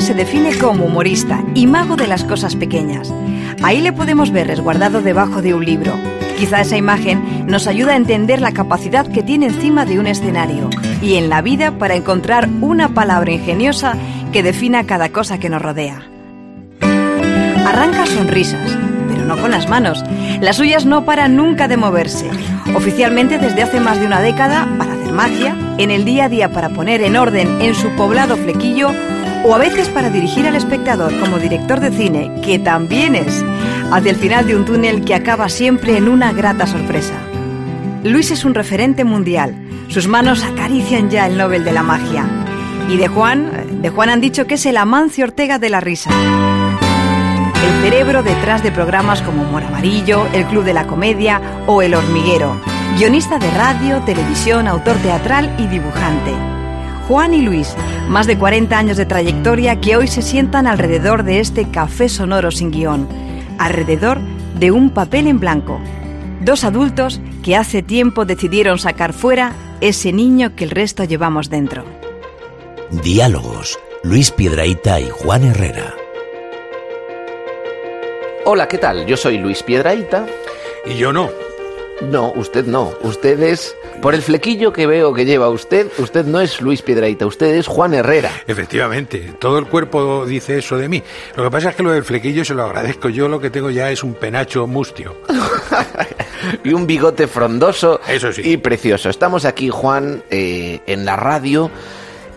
se define como humorista y mago de las cosas pequeñas. Ahí le podemos ver resguardado debajo de un libro. Quizá esa imagen nos ayuda a entender la capacidad que tiene encima de un escenario y en la vida para encontrar una palabra ingeniosa que defina cada cosa que nos rodea. Arranca sonrisas, pero no con las manos. Las suyas no paran nunca de moverse. Oficialmente desde hace más de una década, para hacer magia, en el día a día para poner en orden en su poblado flequillo, o a veces para dirigir al espectador como director de cine, que también es, hacia el final de un túnel que acaba siempre en una grata sorpresa. Luis es un referente mundial. Sus manos acarician ya el Nobel de la magia. Y de Juan, de Juan han dicho que es el Amancio Ortega de la risa. El cerebro detrás de programas como Humor Amarillo, El Club de la Comedia o El Hormiguero. Guionista de radio, televisión, autor teatral y dibujante. Juan y Luis, más de 40 años de trayectoria que hoy se sientan alrededor de este café sonoro sin guion, alrededor de un papel en blanco. Dos adultos que hace tiempo decidieron sacar fuera ese niño que el resto llevamos dentro. Diálogos, Luis Piedraíta y Juan Herrera. Hola, ¿qué tal? Yo soy Luis Piedraíta. Y yo no. No, usted no. Usted es... Por el flequillo que veo que lleva usted, usted no es Luis Piedraíta, usted es Juan Herrera. Efectivamente, todo el cuerpo dice eso de mí. Lo que pasa es que lo del flequillo se lo agradezco. Yo lo que tengo ya es un penacho mustio. y un bigote frondoso Eso sí. y precioso. Estamos aquí, Juan, eh, en la radio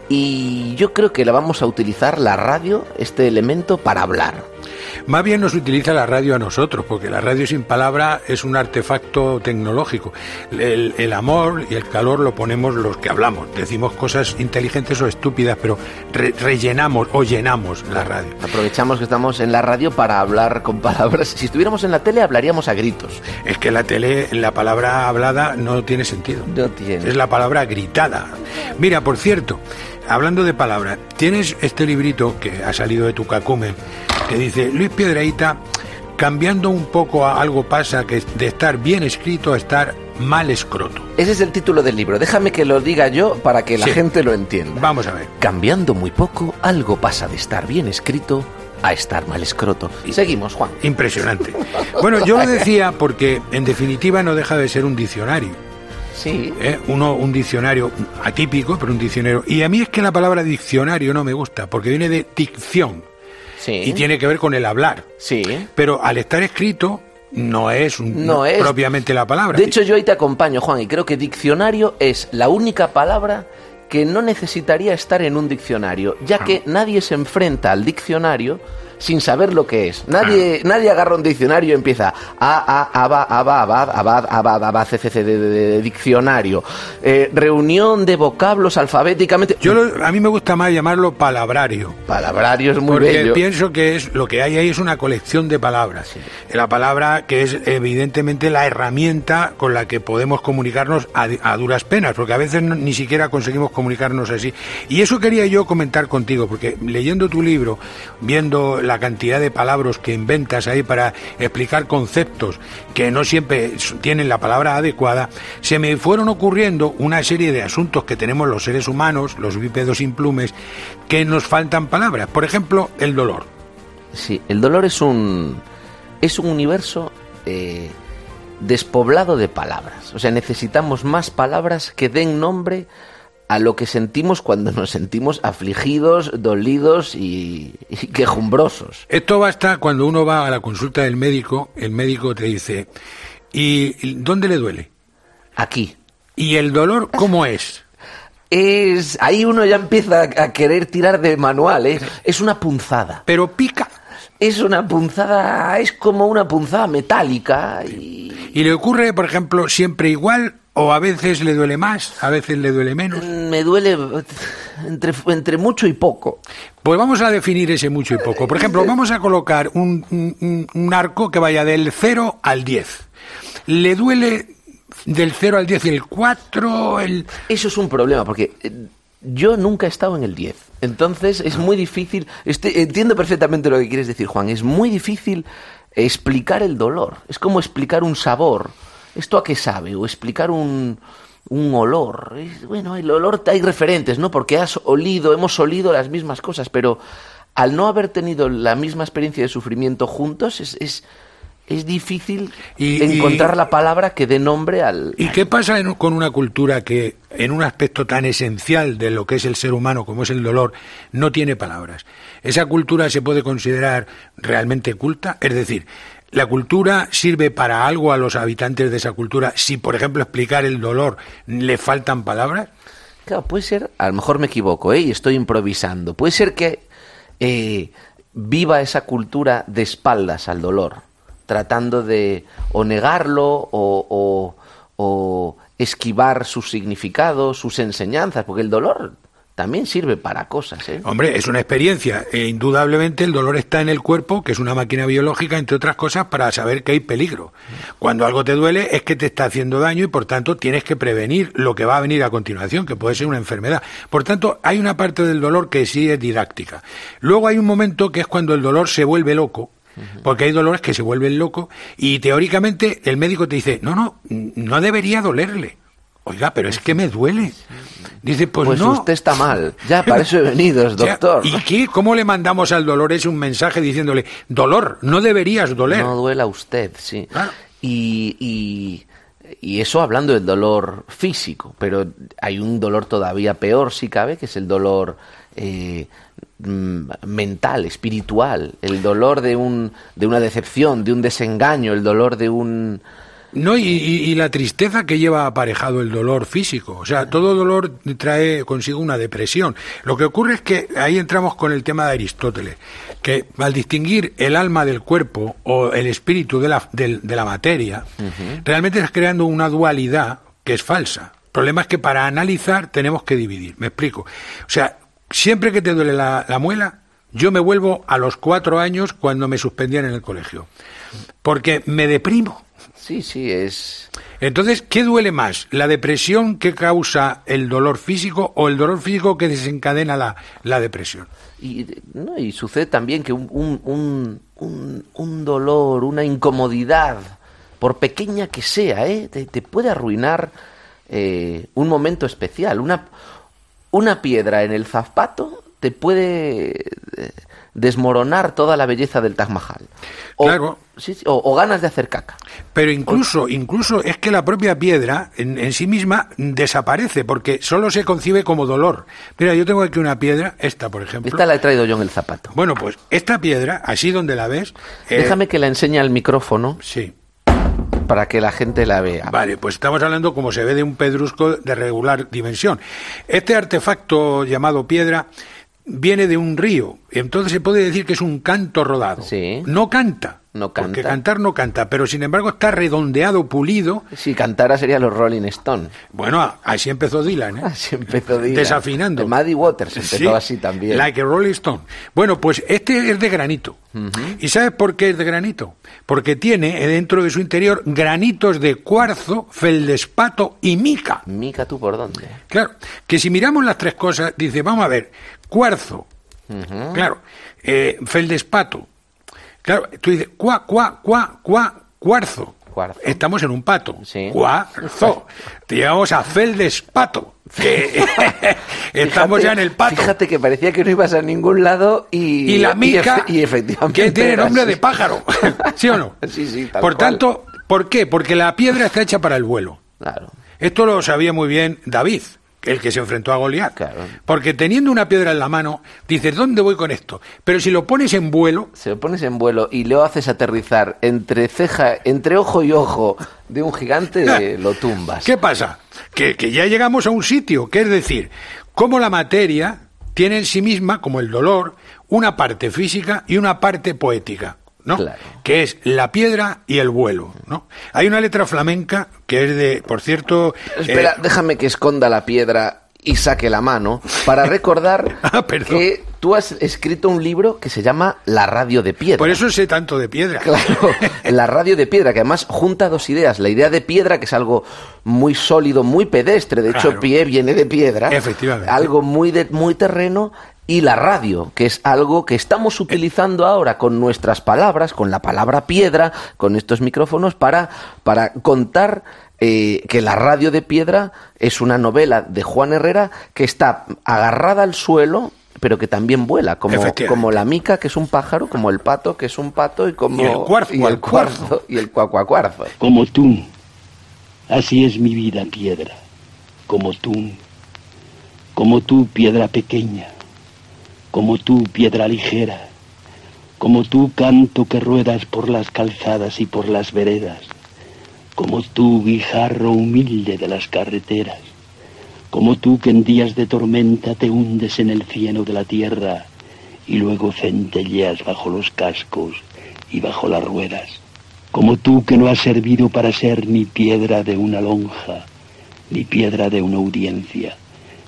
y yo creo que la vamos a utilizar, la radio, este elemento, para hablar. Más bien nos utiliza la radio a nosotros, porque la radio sin palabra es un artefacto tecnológico. El, el amor y el calor lo ponemos los que hablamos. Decimos cosas inteligentes o estúpidas, pero re- rellenamos o llenamos la radio. Aprovechamos que estamos en la radio para hablar con palabras. Si estuviéramos en la tele hablaríamos a gritos. Es que la tele, la palabra hablada no tiene sentido. No tiene. Es la palabra gritada. Mira, por cierto, hablando de palabras, tienes este librito que ha salido de tu cacumen que dice Luis Piedraíta, cambiando un poco a algo pasa que de estar bien escrito a estar mal escroto. Ese es el título del libro. Déjame que lo diga yo para que la Sí. gente lo entienda. Vamos a ver. Cambiando muy poco, algo pasa de estar bien escrito a estar mal escroto. Seguimos, Juan. Impresionante. Bueno, yo lo decía porque en definitiva no deja de ser un diccionario. Sí. ¿eh? Uno, un diccionario atípico, pero un diccionario. Y a mí es que la palabra diccionario no me gusta, porque viene de dicción Sí. y tiene que ver con el hablar. Sí. Pero al estar escrito no es, un- No es. propiamente la palabra. De hecho, yo ahí te acompaño, Juan, y creo que diccionario es la única palabra que no necesitaría estar en un diccionario, ya que nadie se enfrenta al diccionario sin saber lo que es. Nadie, nadie agarra un diccionario y empieza a, a, aba, aba, abad, abad, abad, abad, c, c, c, de, de- de diccionario. Eh, reunión de vocablos alfabéticamente. yo lo- a mí me gusta más llamarlo palabrario. Palabrario es muy Porque bello. pienso que es lo que hay ahí es una colección de palabras. La palabra que es evidentemente la herramienta con la que podemos comunicarnos a, a duras penas, porque a veces no- ni siquiera conseguimos comunicarnos así. Y eso quería yo comentar contigo, porque leyendo tu libro, viendo la cantidad de palabras que inventas ahí para explicar conceptos que no siempre tienen la palabra adecuada, se me fueron ocurriendo una serie de asuntos que tenemos los seres humanos, los bípedos sin plumes, que nos faltan palabras. Por ejemplo, el dolor. Sí, el dolor es un es un universo eh, despoblado de palabras. O sea, necesitamos más palabras que den nombre a lo que sentimos cuando nos sentimos afligidos, dolidos y, y quejumbrosos. Esto basta cuando uno va a la consulta del médico, el médico te dice, ¿y dónde le duele? Aquí. ¿Y el dolor cómo es? Es ahí uno ya empieza a querer tirar de manual, ¿eh? Es una punzada. Pero pica. Es una punzada, es como una punzada metálica y ¿Y le ocurre, por ejemplo, siempre igual o a veces le duele más, a veces le duele menos? me duele entre, entre mucho y poco. Pues vamos a definir ese mucho y poco. Por ejemplo, vamos a colocar un, un- un- un arco que vaya del 0 al 10. ¿Le duele del 0 al 10 el 4, el... Eso es un problema, porque eh, yo nunca he estado en el 10. Entonces es muy difícil. este- entiendo perfectamente lo que quieres decir, Juan. Es muy difícil explicar el dolor. Es como explicar un sabor. ¿Esto a qué sabe? O explicar un, un olor. Bueno, el olor hay referentes, ¿no? Porque has olido, hemos olido las mismas cosas, pero al no haber tenido la misma experiencia de sufrimiento juntos, es, es, es difícil Y- encontrar y- la palabra que dé nombre al... ¿Y qué pasa en- con una cultura que, en un aspecto tan esencial de lo que es el ser humano como es el dolor, no tiene palabras? ¿Esa cultura se puede considerar realmente culta? Es decir, ¿la cultura sirve para algo a los habitantes de esa cultura si, por ejemplo, explicar el dolor le faltan palabras? Claro, puede ser, a lo mejor me equivoco, ¿eh? y estoy improvisando. Puede ser que eh, viva esa cultura de espaldas al dolor, tratando de o negarlo o, o- o esquivar sus significados, sus enseñanzas, porque el dolor también sirve para cosas. ¿eh? Hombre, es una experiencia. E indudablemente el dolor está en el cuerpo, que es una máquina biológica, entre otras cosas, para saber que hay peligro. Cuando algo te duele es que te está haciendo daño y por tanto tienes que prevenir lo que va a venir a continuación, que puede ser una enfermedad. Por tanto, hay una parte del dolor que sí es didáctica. Luego hay un momento que es cuando el dolor se vuelve loco. Porque hay dolores que se vuelven locos y teóricamente el médico te dice, no, no, no debería dolerle. Oiga, pero es que me duele. Dice, pues, Pues no. usted está mal. Ya, para eso he venido, doctor. ¿Y qué? ¿Cómo le mandamos al dolor ese un mensaje diciéndole, dolor, no deberías doler? No duela usted, sí. Claro. Y, y, y eso hablando del dolor físico, pero hay un dolor todavía peor, si cabe, que es el dolor eh, mm, mental, espiritual, el dolor de, un, de una decepción, de un desengaño, el dolor de un... No, y, y- la tristeza que lleva aparejado el dolor físico. O sea, todo dolor trae consigo una depresión. Lo que ocurre es que ahí entramos con el tema de Aristóteles, que al distinguir el alma del cuerpo o el espíritu de la, del- de la materia, realmente estás creando una dualidad que es falsa. El problema es que para analizar tenemos que dividir. Me explico. O sea, siempre que te duele la, la muela, yo me vuelvo a los cuatro años cuando me suspendían en el colegio. Porque me deprimo. Sí, sí, es... Entonces, ¿qué duele más? ¿La depresión que causa el dolor físico o el dolor físico que desencadena la, la depresión? Y, no, y sucede también que un, un, un, un- dolor, una incomodidad, por pequeña que sea, ¿eh? te, te puede arruinar eh, un momento especial. Una, una piedra en el zapato te puede eh, desmoronar toda la belleza del Taj Mahal. O, Claro. sí, sí, o, o ganas de hacer caca. Pero incluso, incluso es que la propia piedra en, en sí misma desaparece porque solo se concibe como dolor. Mira, yo tengo aquí una piedra, esta por ejemplo. Esta la he traído yo en el zapato. Bueno, pues esta piedra, así donde la ves. eh, Déjame que la enseñe al micrófono Sí. para que la gente la vea. Vale, pues estamos hablando como se ve de un pedrusco de regular dimensión. Este artefacto llamado piedra viene de un río, entonces se puede decir que es un canto rodado. Sí. No canta. No Porque canta. cantar no canta, pero sin embargo está redondeado, pulido. Si cantara sería los Rolling Stones. Bueno, así empezó Dylan, ¿eh? Así empezó Dylan. Desafinando. El Muddy Waters empezó Sí, así también. Like a Rolling Stone. Bueno, pues este es de granito. ¿Y sabes por qué es de granito? Porque tiene dentro de su interior granitos de cuarzo, feldespato y mica. Mica, ¿tú por dónde? Claro, que si miramos las tres cosas, dice, vamos a ver, cuarzo, claro, eh, feldespato, claro, tú dices, cuá, cuá, cuá, cuá, cuarzo. Cuarzo. Estamos en un pato. Sí. Cuarzo. Te llevamos a feldespato. Que estamos Fíjate- ya en el pato. Fíjate que parecía que no ibas a ningún lado y... y la mica, efe- y efectivamente que tiene nombre así. de pájaro. ¿Sí o no? Sí, sí, tal Por cual. tanto, ¿por qué? Porque la piedra está hecha para el vuelo. Claro. Esto lo sabía muy bien David, el que se enfrentó a Goliat. Claro. Porque teniendo una piedra en la mano, dices, ¿dónde voy con esto? Pero si lo pones en vuelo, Se lo pones en vuelo y lo haces aterrizar entre ceja, entre ojo y ojo de un gigante, lo tumbas. ¿qué pasa? Que, que ya llegamos a un sitio, que es decir, cómo la materia tiene en sí misma, como el dolor, una parte física y una parte poética. ¿No? Claro. que es la piedra y el vuelo. ¿no? Hay una letra flamenca que es de, por cierto... Espera, eh, déjame que esconda la piedra y saque la mano para recordar Ah, que tú has escrito un libro que se llama La radio de piedra. por eso sé tanto de piedra. Claro, la radio de piedra, que además junta dos ideas. La idea de piedra, que es algo muy sólido, muy pedestre, de hecho, pie viene de piedra. Efectivamente. Algo muy, de, muy terreno. Y la radio, que es algo que estamos utilizando ahora con nuestras palabras, con la palabra piedra, con estos micrófonos, para, para contar eh, que la radio de piedra es una novela de Juan Herrera que está agarrada al suelo, pero que también vuela, como, como la mica, que es un pájaro, como el pato, que es un pato, y como Y el cuarzo, y el cuarzo, y el cuacuacuarzo. Como tú. Así es mi vida, piedra. Como tú. Como tú, piedra pequeña. Como tú, piedra ligera. Como tú, canto que ruedas por las calzadas y por las veredas. Como tú, guijarro humilde de las carreteras. Como tú que en días de tormenta te hundes en el cieno de la tierra y luego centelleas bajo los cascos y bajo las ruedas. Como tú que no has servido para ser ni piedra de una lonja, ni piedra de una audiencia,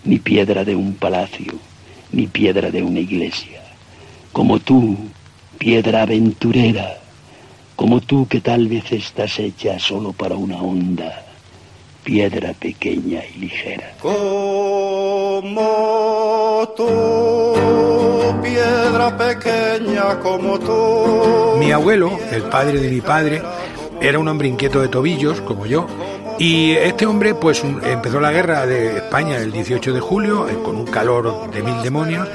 ni piedra de un palacio, ni piedra de una iglesia. Como tú, piedra aventurera, como tú que tal vez estás hecha solo para una onda, piedra pequeña y ligera. Como tú, piedra pequeña como tú. Mi abuelo, el padre de mi padre, era un hombre inquieto de tobillos, como yo, y este hombre pues un- empezó la guerra de España el 18 de julio, eh, con un calor de mil demonios,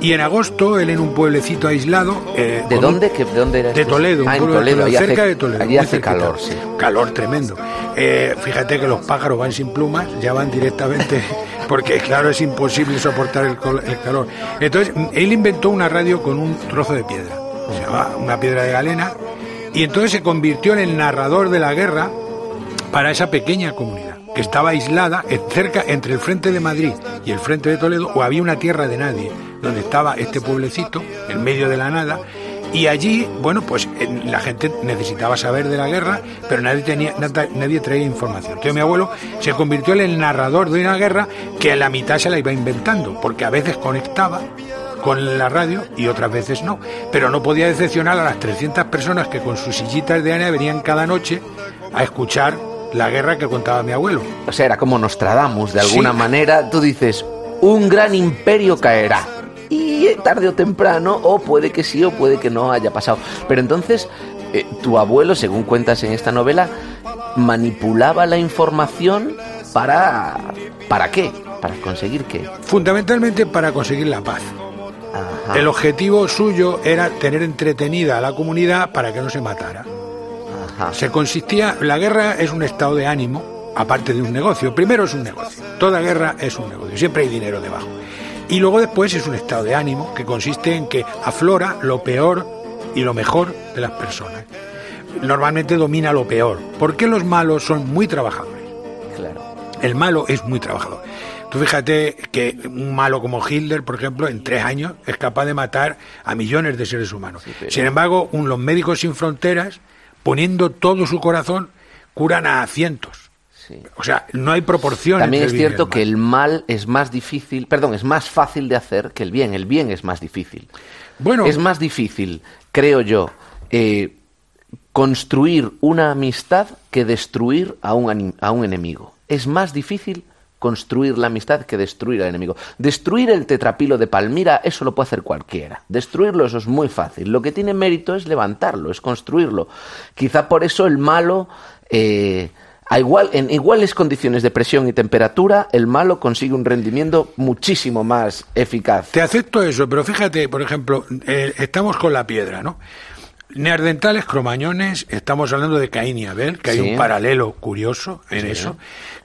y en agosto él en un pueblecito aislado... eh, ¿De un- dónde? ¿Que- ¿De dónde era De? Toledo, un Ah, pueblo de Toledo, hace- cerca de Toledo. allí hace calor, sí. Calor tremendo. Eh, fíjate que los pájaros van sin plumas, ya van directamente, porque claro, es imposible soportar el, el calor. Entonces, él inventó una radio con un trozo de piedra, se llama una piedra de galena, y entonces se convirtió en el narrador de la guerra para esa pequeña comunidad, que estaba aislada cerca entre el frente de Madrid y el frente de Toledo, o había una tierra de nadie, donde estaba este pueblecito, en medio de la nada, y allí, bueno, pues eh, la gente necesitaba saber de la guerra, pero nadie tenía, nadie traía información. Entonces mi abuelo se convirtió en el narrador de una guerra que a la mitad se la iba inventando, porque a veces conectaba con la radio y otras veces no. Pero no podía decepcionar a las 300 personas que con sus sillitas de arena venían cada noche a escuchar la guerra que contaba mi abuelo. O sea, era como Nostradamus, de alguna Sí. manera. Tú dices, un gran imperio caerá. Y tarde o temprano, o puede que sí o puede que no haya pasado. Pero entonces, eh, tu abuelo, según cuentas en esta novela, manipulaba la información para... ¿Para qué? ¿Para conseguir qué? Fundamentalmente para conseguir la paz. Ajá, El objetivo suyo era tener entretenida a la comunidad para que no se matara. Ajá. Se consistía, la guerra es un estado de ánimo, aparte de un negocio. Primero es un negocio. Toda guerra es un negocio. Siempre hay dinero debajo. Y luego después es un estado de ánimo que consiste en que aflora lo peor y lo mejor de las personas. Normalmente domina lo peor. porque los malos son muy trabajadores? Claro. El malo es muy trabajador. Tú fíjate que un malo como Hitler, por ejemplo, en tres años es capaz de matar a millones de seres humanos. pero- Sin embargo, un- los médicos sin fronteras, poniendo todo su corazón, curan a cientos. Sí. O sea, no hay proporción. También entre es cierto el que el mal es más difícil, perdón, es más fácil de hacer que el bien. El bien es más difícil. Bueno, Es más difícil, creo yo, eh, construir una amistad que destruir a un, a un enemigo. Es más difícil construir la amistad que destruir al enemigo. Destruir el tetrapilo de Palmira, eso lo puede hacer cualquiera. Destruirlo, eso es muy fácil. Lo que tiene mérito es levantarlo, es construirlo. Quizá por eso el malo, eh, a igual, en iguales condiciones de presión y temperatura, el malo consigue un rendimiento muchísimo más eficaz. Te acepto eso, pero fíjate, por ejemplo, eh, estamos con la piedra, ¿no? Neandertales, cromañones, estamos hablando de Caín y Abel, que hay un paralelo curioso en Sí. eso.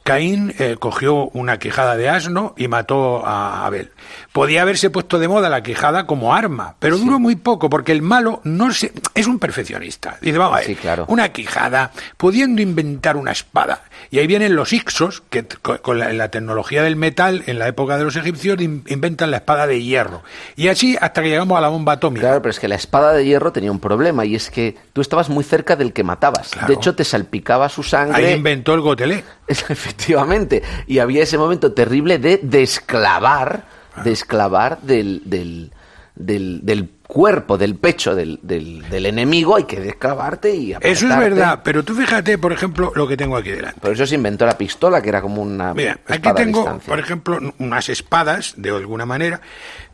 Caín eh, cogió una quijada de asno y mató a Abel. Podía haberse puesto de moda la quijada como arma, pero duró muy poco, porque el malo no se, es un perfeccionista. Dice, vamos a ver, Sí, claro. una quijada, pudiendo inventar una espada. Y ahí vienen los Ixos, que con la, la tecnología del metal, en la época de los egipcios, in- inventan la espada de hierro. Y así hasta que llegamos a la bomba atómica. Claro, pero es que la espada de hierro tenía un problema y es que tú estabas muy cerca del que matabas. Claro. De hecho, te salpicaba su Ahí sangre. inventó el gotelé. Efectivamente. Y había ese momento terrible de desclavar, desclavar del, del, del, del cuerpo, del pecho del, del, del enemigo, hay que desclavarte y Eso es verdad, pero tú fíjate, por ejemplo, lo que tengo aquí delante. Por eso se inventó la pistola, que era como una Mira, aquí tengo, por ejemplo, unas espadas, de alguna manera,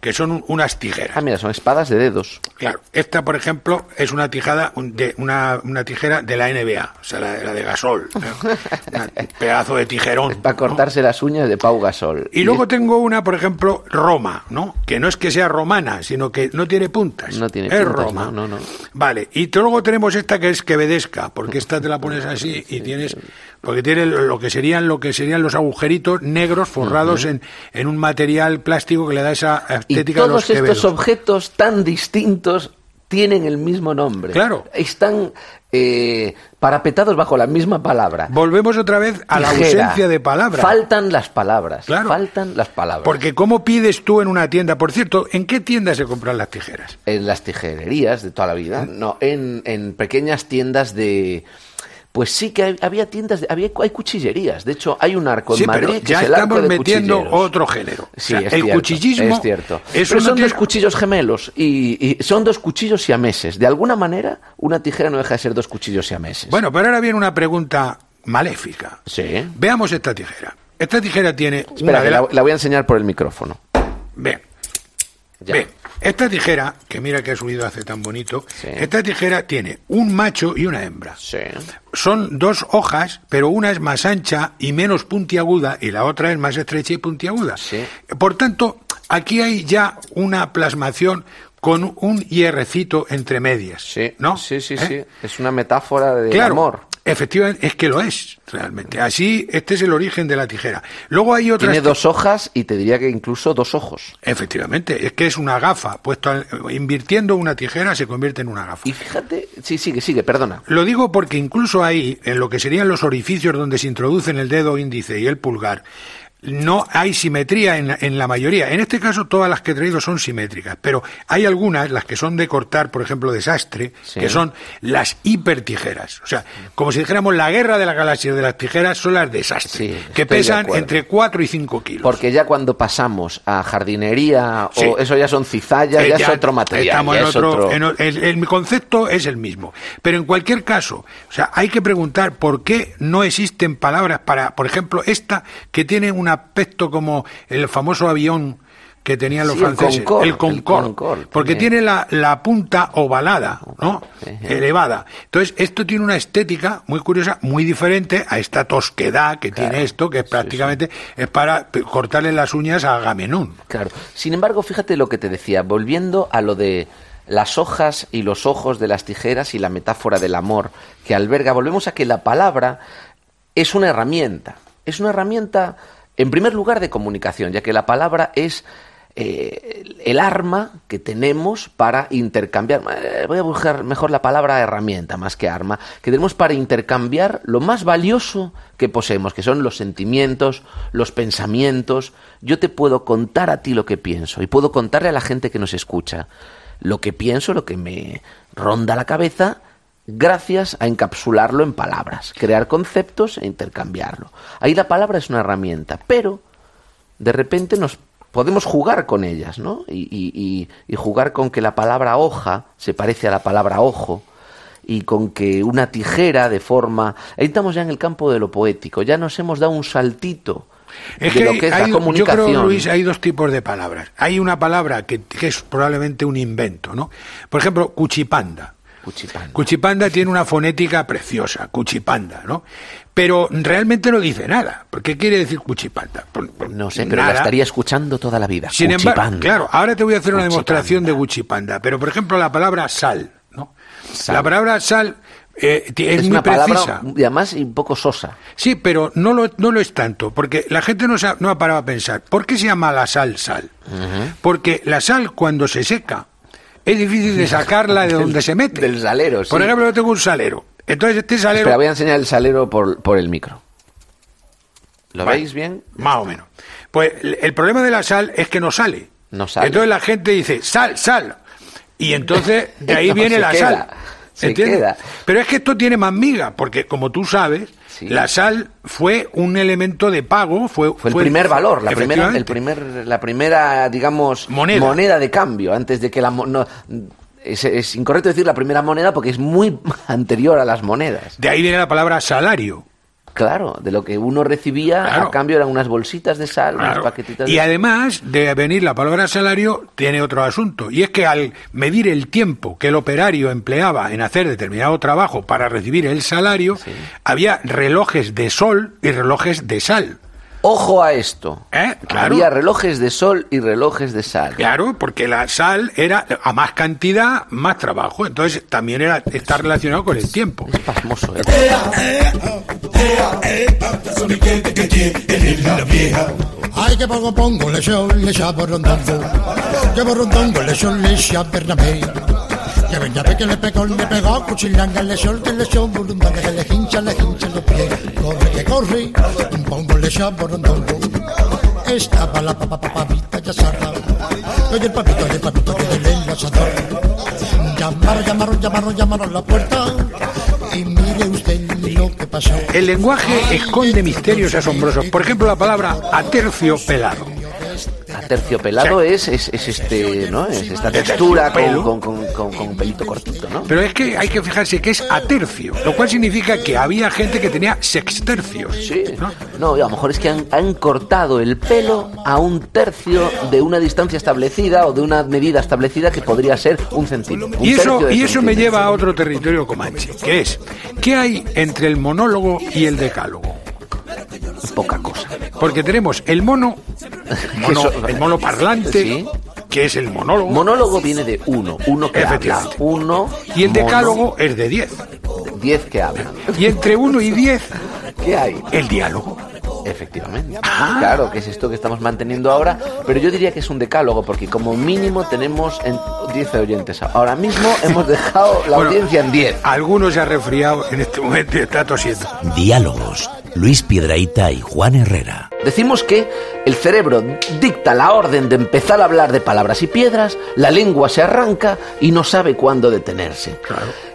que son un- unas tijeras. Ah, mira, son espadas de dedos. Claro, esta, por ejemplo, es una tijada de una, una tijera de la NBA, o sea, la, la de Gasol, ¿no? un pedazo de tijerón. Para cortarse las uñas de Pau Gasol. Y luego tengo una, por ejemplo, Roma, ¿no? Que no es que sea romana, sino que no tiene puntas. No tiene es puntas, Roma. no, no, no. Vale, y luego tenemos esta que es quevedesca, porque esta te la pones así y tienes, porque tiene lo que serían lo que serían los agujeritos negros forrados en, en un material plástico que le da esa Y estética a los todos estos quevedos. objetos tan distintos tienen el mismo nombre. Claro. Están eh, parapetados bajo la misma palabra. Volvemos otra vez a la ausencia de palabras. Faltan las palabras. Claro. Faltan las palabras. Porque ¿cómo pides tú en una tienda? Por cierto, ¿en qué tienda se compran las tijeras? en las tijererías de toda la vida, no, en, en pequeñas tiendas de... Pues sí que hay- había tiendas, de- había, hay cuchillerías. De hecho, hay un arco Sí, en Madrid pero que ya es el arco estamos de metiendo cuchilleros. otro género. Sí, O sea, es el cierto, cuchillismo es cierto. eso Pero son dos cuchillos gemelos y, y son dos cuchillos siameses. De alguna manera, una tijera no deja de ser dos cuchillos siameses. Bueno, pero ahora viene una pregunta maléfica. Sí. Veamos esta tijera. Esta tijera tiene Espera, una que la, voy a enseñar por el micrófono. Ve, Ya. ve. Esta tijera, que mira que ha subido hace tan bonito, Sí. esta tijera tiene un macho y una hembra. Sí. Son dos hojas, pero una es más ancha y menos puntiaguda y la otra es más estrecha y puntiaguda. Sí. Por tanto, aquí hay ya una plasmación con un hierrecito entre medias. Sí, ¿no? sí, sí, ¿Eh? sí. Es una metáfora de Claro, amor. Efectivamente, es que lo es, realmente. Así, este es el origen de la tijera. Luego hay otras... Tiene dos hojas y te diría que incluso dos ojos. Efectivamente, es que es una gafa. Puesto al- invirtiendo una tijera se convierte en una gafa. Y fíjate, sí, sigue, sigue, perdona. Lo digo porque incluso ahí, en lo que serían los orificios donde se introducen el dedo índice y el pulgar, no hay simetría en, en la mayoría. En este caso, todas las que he traído son simétricas, pero hay algunas, las que son de cortar, por ejemplo, de sastre, Sí. que son las hipertijeras. O sea, como si dijéramos la guerra de la galaxia de las tijeras son las de sastre, Sí, que pesan entre 4 y 5 kilos. Porque ya cuando pasamos a jardinería Sí. o eso ya son cizallas, Eh, ya, ya es otro material. Estamos en otro, otro- en o- el, el concepto es el mismo. Pero en cualquier caso, o sea, hay que preguntar por qué no existen palabras para, por ejemplo, esta que tiene un aspecto como el famoso avión que tenían los Sí, el franceses, Concorde, el Concorde, el Concorde, porque tiene- tiene la, la punta ovalada, ¿no? Elevada. Entonces, esto tiene una estética muy curiosa, muy diferente a esta tosquedad que tiene esto, que es prácticamente es para cortarle las uñas a Agamenón. Claro. Sin embargo, fíjate lo que te decía, volviendo a lo de las hojas y los ojos de las tijeras y la metáfora del amor que alberga, volvemos a que la palabra es una herramienta. Es una herramienta, en primer lugar, de comunicación, ya que la palabra es eh, el arma que tenemos para intercambiar. eh, voy a buscar mejor la palabra herramienta más que arma, que tenemos para intercambiar lo más valioso que poseemos, que son los sentimientos, los pensamientos. Yo te puedo contar a ti lo que pienso y puedo contarle a la gente que nos escucha lo que pienso, lo que me ronda la cabeza, gracias a encapsularlo en palabras, crear conceptos e intercambiarlo. Ahí la palabra es una herramienta, pero de repente nos podemos jugar con ellas, ¿no? Y, y- y- y jugar con que la palabra hoja se parece a la palabra ojo y con que una tijera de forma... Ahí estamos ya en el campo de lo poético, ya nos hemos dado un saltito Es de que lo hay- que es hay- la yo comunicación. creo, Luis, hay dos tipos de palabras. Hay una palabra que, que es probablemente un invento, ¿no? Por ejemplo, cuchipanda. Cuchipanda. Cuchipanda tiene una fonética preciosa, cuchipanda, ¿no? Pero realmente no dice nada. ¿Por qué quiere decir cuchipanda? Por- por No sé, pero la estaría escuchando toda la vida. Sin embargo, claro, ahora te voy a hacer una Cuchipanda. demostración de cuchipanda. Pero, por ejemplo, la palabra sal, ¿no? Sal. La palabra sal eh, es, es muy una precisa. palabra y además un poco sosa. Sí, pero no lo, no lo es tanto, porque la gente no, sa- no ha parado a pensar, ¿por qué se llama la sal sal? Porque la sal cuando se seca es difícil de sacarla de donde se mete. del salero, Por sí. ejemplo, yo tengo un salero. Entonces este salero, Espera, voy a enseñar el salero por, por el micro. ¿Lo Vale. veis bien? más o menos. Pues el problema de la sal es que no sale. No sale. Entonces la gente dice, sal, sal. Y entonces de ahí No, viene la queda. sal. Se queda. Pero es que esto tiene más miga, porque como tú sabes, Sí. la sal fue un elemento de pago, fue, Fue el primer valor, la primera, el primer, la primera, digamos, Moneda. de cambio, antes de que la... no, es, es incorrecto decir la primera moneda porque es muy anterior a las monedas. De ahí viene la palabra salario. Claro, de lo que uno recibía Claro. a cambio eran unas bolsitas de sal, unas paquetitas Y de además de venir la palabra salario, tiene otro asunto. Y es que al medir el tiempo que el operario empleaba en hacer determinado trabajo para recibir el salario, había relojes de sol y relojes de sal. Ojo a esto. ¿Eh? Claro. Había relojes de sol y relojes de sal. Claro, porque la sal era a más cantidad, más trabajo. Entonces también era, está relacionado con el tiempo. Es pasmoso, ¿eh? Ay, que pongo pongo le sol le. Que borondongo le sol le bernabé. Que venga ve que le pegó, le pegó, cuchilanga le sol, que le sol borondongo, que le hincha, le hincha los pies. Corre, que corre, un pongo le borondongo. Estaba la papa papita ya sarra. Oye el papito, oye el papito que del enlasador. Llamaron, llamaron, llamaron, llamaron a la puerta. Y mire usted lo que pasó. El lenguaje esconde misterios asombrosos. Por ejemplo, la palabra aterciopelado. Aterciopelado es, es, es este, ¿no? Es esta textura con, con, con, con- pelito cortito, ¿no? Pero es que hay que fijarse que es atercio, lo cual significa que había gente que tenía sextercios. Sí. ¿no? No, a lo mejor es que han, han cortado el pelo a un tercio de una distancia establecida o de una medida establecida que podría ser un centímetro. un Y eso, tercio y eso me lleva a otro territorio comanche, que es, ¿qué hay entre el monólogo y el decálogo? Poca cosa. Porque tenemos el mono, mono- el mono parlante, Sí. que es el monólogo, Monólogo viene de uno, uno que habla, Efectivamente. uno. y el decálogo es de 10. diez que hablan. Y entre 1 y 10, ¿Qué hay? el diálogo. Efectivamente. Ah. Claro, que es esto que estamos manteniendo ahora, pero yo diría que es un decálogo, porque como mínimo tenemos en 10 oyentes. Ahora mismo hemos dejado la Bueno, audiencia en 10. Algunos se ha resfriado en este momento y está tosiendo. Diálogos. Luis Piedraíta y Juan Herrera. Decimos que el cerebro dicta la orden de empezar a hablar de palabras y piedras, la lengua se arranca y no sabe cuándo detenerse.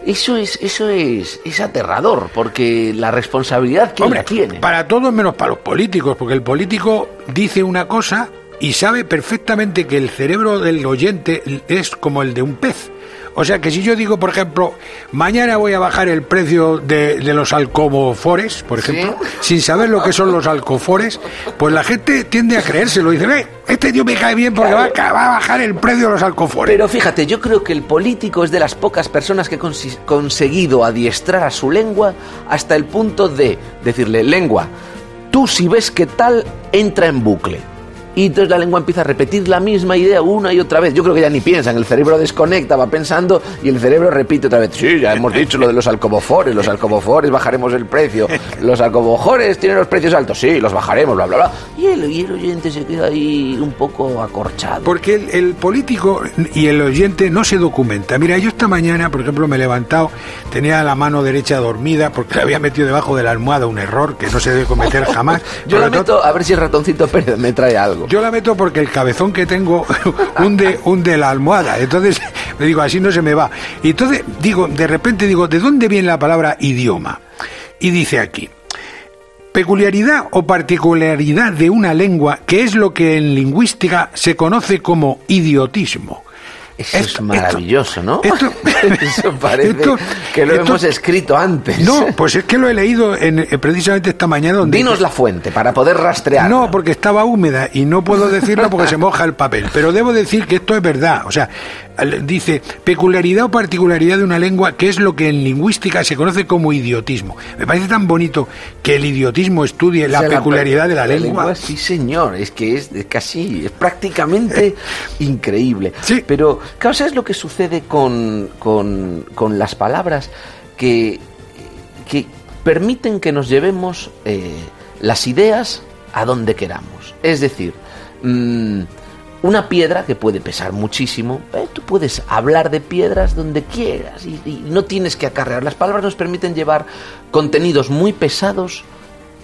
Eso es, eso es, es aterrador, porque la responsabilidad que Hombre, la tiene. para todos menos para los políticos, porque el político dice una cosa y sabe perfectamente que el cerebro del oyente es como el de un pez. O sea que si yo digo, por ejemplo, mañana voy a bajar el precio de, de los alcofores, por ejemplo, sin saber lo que son los alcofores, pues la gente tiende a creérselo. Dice, ve, este tío me cae bien porque va, a- va a bajar el precio de los alcofores. Pero fíjate, yo creo que el político es de las pocas personas que ha conseguido adiestrar a su lengua hasta el punto de decirle, lengua, tú si ves que tal, entra en bucle. Y entonces la lengua empieza a repetir la misma idea una y otra vez. Yo creo que ya ni piensan, el cerebro desconecta, va pensando y el cerebro repite otra vez. Sí, ya hemos dicho lo de los alcobofores, los alcobofores bajaremos el precio. Los alcobofores tienen los precios altos, sí, los bajaremos, bla, bla, bla. Y el, y el oyente se queda ahí un poco acorchado. Porque el, el político y el oyente no se documenta. Mira, yo esta mañana, por ejemplo, me he levantado, tenía la mano derecha dormida porque le había metido debajo de la almohada un error que no se debe cometer jamás. Yo la meto a ver si el ratoncito Pérez me trae algo. Yo la meto porque el cabezón que tengo hunde, hunde la almohada. Entonces, le digo, así no se me va. Y entonces, digo, de repente digo, ¿de dónde viene la palabra idioma? Y dice aquí, peculiaridad o particularidad de una lengua que es lo que en lingüística se conoce como idiotismo. Eso Esto- es maravilloso, ¿no? esto- Eso parece esto- que lo hemos escrito antes. No, pues es que lo he leído en, eh, precisamente esta mañana donde... Dinos la fuente para poder rastrear. No, porque estaba húmeda y no puedo decirlo porque se moja el papel. Pero debo decir que esto es verdad. O sea, dice peculiaridad o particularidad de una lengua que es lo que en lingüística se conoce como idiotismo. Me parece tan bonito que el idiotismo estudie la O sea, peculiaridad de la lengua. Sí, señor, es que es de casi, es prácticamente increíble. Sí. Pero, claro, ¿sabes lo que sucede con, con, con las palabras? Que, que permiten que nos llevemos eh, las ideas a donde queramos. Es decir, mm, una piedra que puede pesar muchísimo, eh, tú puedes hablar de piedras donde quieras y, y no tienes que acarrear. Las palabras nos permiten llevar contenidos muy pesados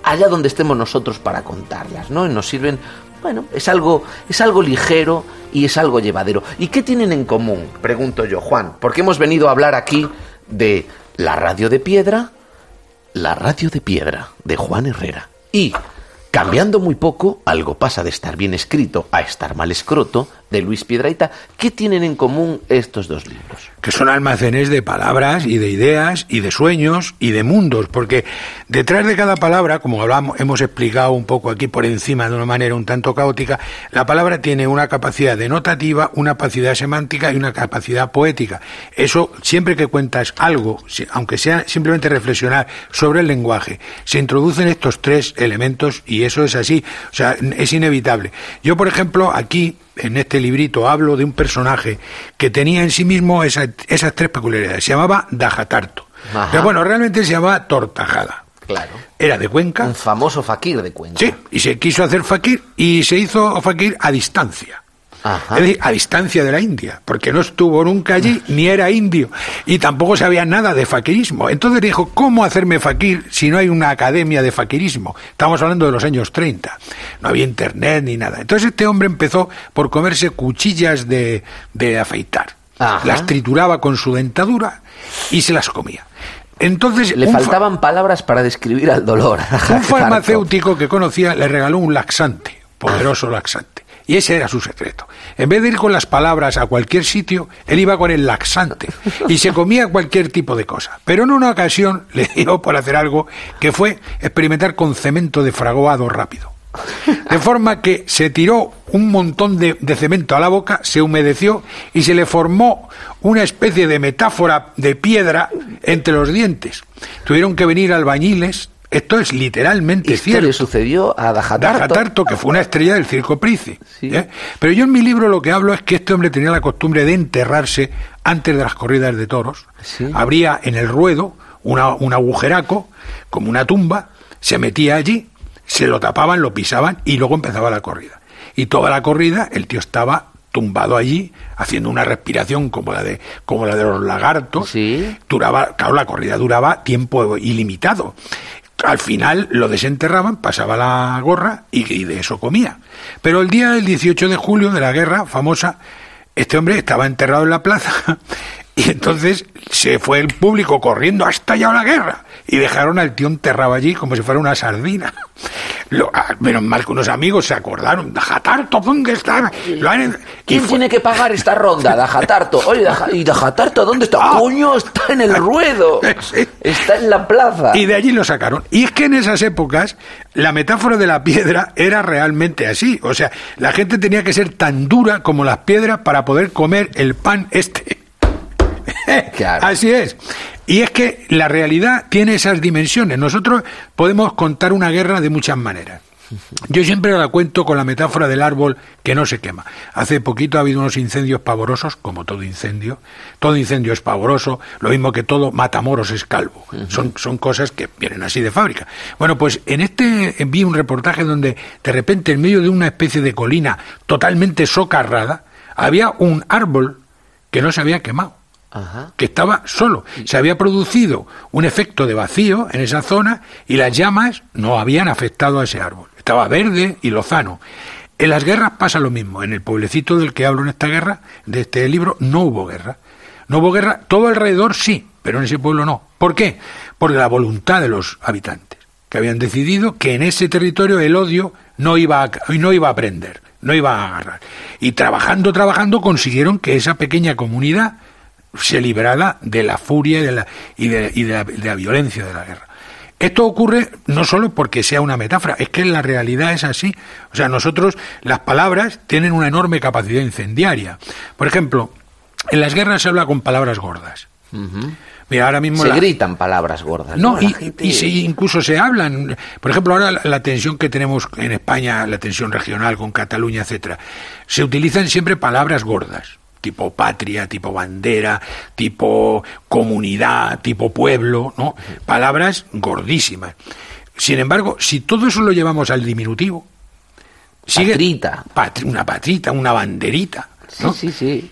allá donde estemos nosotros para contarlas, ¿no? Y nos sirven, bueno, es algo, es algo ligero y es algo llevadero. ¿Y qué tienen en común? Pregunto yo, Juan, porque hemos venido a hablar aquí de la radio de piedra, la radio de piedra de Juan Herrera. Y Cambiando muy poco, algo pasa de estar bien escrito a estar mal escroto, de Luis Piedraita. ¿Qué tienen en común estos dos libros? Que son almacenes de palabras y de ideas y de sueños y de mundos, porque detrás de cada palabra, como hemos explicado un poco aquí por encima de una manera un tanto caótica, la palabra tiene una capacidad denotativa, una capacidad semántica y una capacidad poética. Eso, siempre que cuentas algo, aunque sea simplemente reflexionar sobre el lenguaje, se introducen estos tres elementos y eso es así, o sea, es inevitable. Yo, por ejemplo, aquí en este librito hablo de un personaje que tenía en sí mismo esas, tres peculiaridades. Se llamaba Dajatarto. Pero bueno, realmente se llamaba Tortajada. Claro. Era de Cuenca. Un famoso fakir de Cuenca. Sí, y se quiso hacer fakir y se hizo fakir a distancia. Es decir, a distancia de la India, porque no estuvo nunca allí, ni era indio, y tampoco sabía nada de faquirismo. Entonces dijo, ¿cómo hacerme faquir si no hay una academia de faquirismo? Estamos hablando de los años 30, no había internet ni nada. Entonces este hombre empezó por comerse cuchillas de, de afeitar. Las trituraba con su dentadura y se las comía. Entonces, le faltaban palabras para describir al dolor. Un farmacéutico que conocía le regaló un laxante, poderoso laxante. Y ese era su secreto. En vez de ir con las palabras a cualquier sitio, él iba con el laxante y se comía cualquier tipo de cosa. Pero en una ocasión le dio por hacer algo que fue experimentar con cemento de fraguado rápido. De forma que se tiró un montón de, de, cemento a la boca, se humedeció y se le formó una especie de metáfora de piedra entre los dientes. Tuvieron que venir albañiles, esto es literalmente Esto cierto. le sucedió a Dajatarto. Dajatarto, que fue una estrella del circo Price. ¿eh? Pero yo en mi libro lo que hablo es que este hombre tenía la costumbre de enterrarse antes de las corridas de toros. Habría en el ruedo una, un agujeraco, como una tumba, se metía allí, se lo tapaban, lo pisaban y luego empezaba la corrida. Y toda la corrida el tío estaba tumbado allí, haciendo una respiración como la de, como la de los lagartos. Duraba, claro, la corrida duraba tiempo ilimitado al final lo desenterraban, pasaba la gorra y, de eso comía. Pero el día del 18 de julio de la guerra famosa, este hombre estaba enterrado en la plaza y entonces se fue el público corriendo, ha estallado la guerra. Y dejaron al tío enterrado allí como si fuera una sardina. Lo, ah, menos mal que unos amigos se acordaron. Dajatarto, ¿dónde está? ¿Quién tiene que pagar esta ronda? Dajatarto. Oye, ¿y Dajatarto dónde está? Ah. Coño, está en el ruedo. Está en la plaza. Y de allí lo sacaron. Y es que en esas épocas la metáfora de la piedra era realmente así. O sea, la gente tenía que ser tan dura como las piedras para poder comer el pan este. Así es. Y es que la realidad tiene esas dimensiones. Nosotros podemos contar una guerra de muchas maneras. Yo siempre la cuento con la metáfora del árbol que no se quema. Hace poquito ha habido unos incendios pavorosos, como todo incendio. Todo incendio es pavoroso, lo mismo que todo matamoros es calvo. son, son cosas que vienen así de fábrica. Bueno, pues en este vi un reportaje donde de repente en medio de una especie de colina totalmente socarrada había un árbol que no se había quemado que estaba solo. Se había producido un efecto de vacío en esa zona y las llamas no habían afectado a ese árbol. Estaba verde y lozano. En las guerras pasa lo mismo. En el pueblecito del que hablo en esta guerra, de este libro, no hubo guerra. No hubo guerra, todo alrededor sí, pero en ese pueblo no. ¿Por qué? Por la voluntad de los habitantes, que habían decidido que en ese territorio el odio no iba a, no iba a aprender, no iba a agarrar. Y trabajando, trabajando, consiguieron que esa pequeña comunidad se librara de la furia y de la, y de, la, violencia de la guerra. Esto ocurre no solo porque sea una metáfora, es que la realidad es así. O sea, nosotros, las palabras tienen una enorme capacidad incendiaria. Por ejemplo, en las guerras se habla con palabras gordas. Mira, ahora mismo se gritan palabras gordas. No, y, si incluso se hablan. Por ejemplo, ahora la, la, tensión que tenemos en España, la tensión regional con Cataluña, etcétera, se utilizan siempre palabras gordas tipo patria, tipo bandera, tipo comunidad, tipo pueblo, ¿no? Palabras gordísimas. Sin embargo, si todo eso lo llevamos al diminutivo, sigue patrita. una patrita, una banderita, Sí, sí, sí.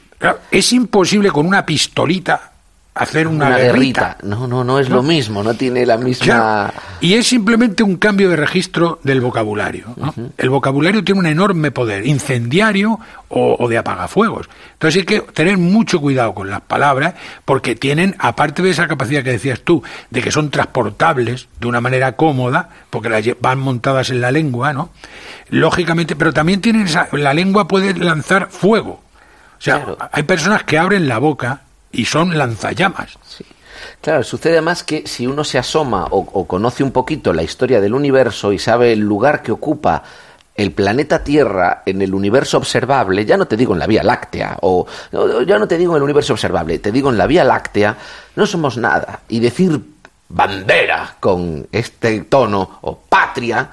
es imposible con una pistolita hacer una, Una guerrita. guerrita. No, no, no es lo mismo, no tiene la misma... Claro. Y es simplemente un cambio de registro del vocabulario. ¿no? El vocabulario tiene un enorme poder, incendiario o, o de apagafuegos. Entonces hay que tener mucho cuidado con las palabras porque tienen, aparte de esa capacidad que decías tú, de que son transportables de una manera cómoda, porque las van montadas en la lengua, ¿no? Lógicamente, pero también tienen esa, la lengua puede lanzar fuego. O sea, Claro. hay personas que abren la boca y son lanzallamas. Sí. Claro, sucede además que si uno se asoma o, o conoce un poquito la historia del universo y sabe el lugar que ocupa el planeta Tierra en el universo observable, ya no te digo en la Vía Láctea, o ya no te digo en el universo observable, te digo en la Vía Láctea, no somos nada. Y decir bandera con este tono o patria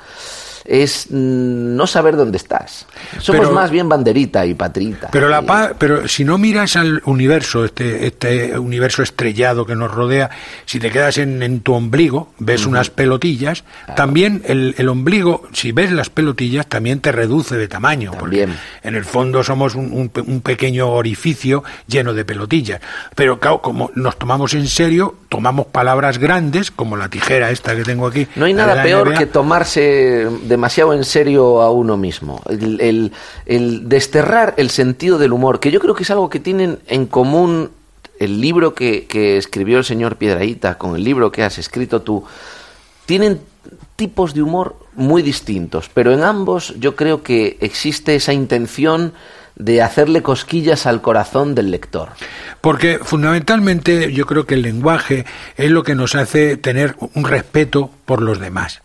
es mm, no saber dónde estás. Somos Pero- más bien banderita y patrita. Pero la paz, pero si no miras al universo, este, este universo estrellado que nos rodea, si te quedas en, en tu ombligo, ves unas pelotillas, también el, el ombligo, si ves las pelotillas, también te reduce de tamaño, porque También. en el fondo somos un, un pe- un pequeño orificio lleno de pelotillas. Pero claro, como nos tomamos en serio, tomamos palabras grandes, como la tijera esta que tengo aquí. No hay de nada peor NBA. que tomarse demasiado en serio a uno mismo. El, desterrar el sentido del humor, que yo creo que es algo que tienen en común el libro que, que escribió el señor Piedraíta con el libro que has escrito tú. Tienen tipos de humor muy distintos, pero en ambos yo creo que existe esa intención de hacerle cosquillas al corazón del lector. Porque fundamentalmente yo creo que el lenguaje es lo que nos hace tener un respeto por los demás.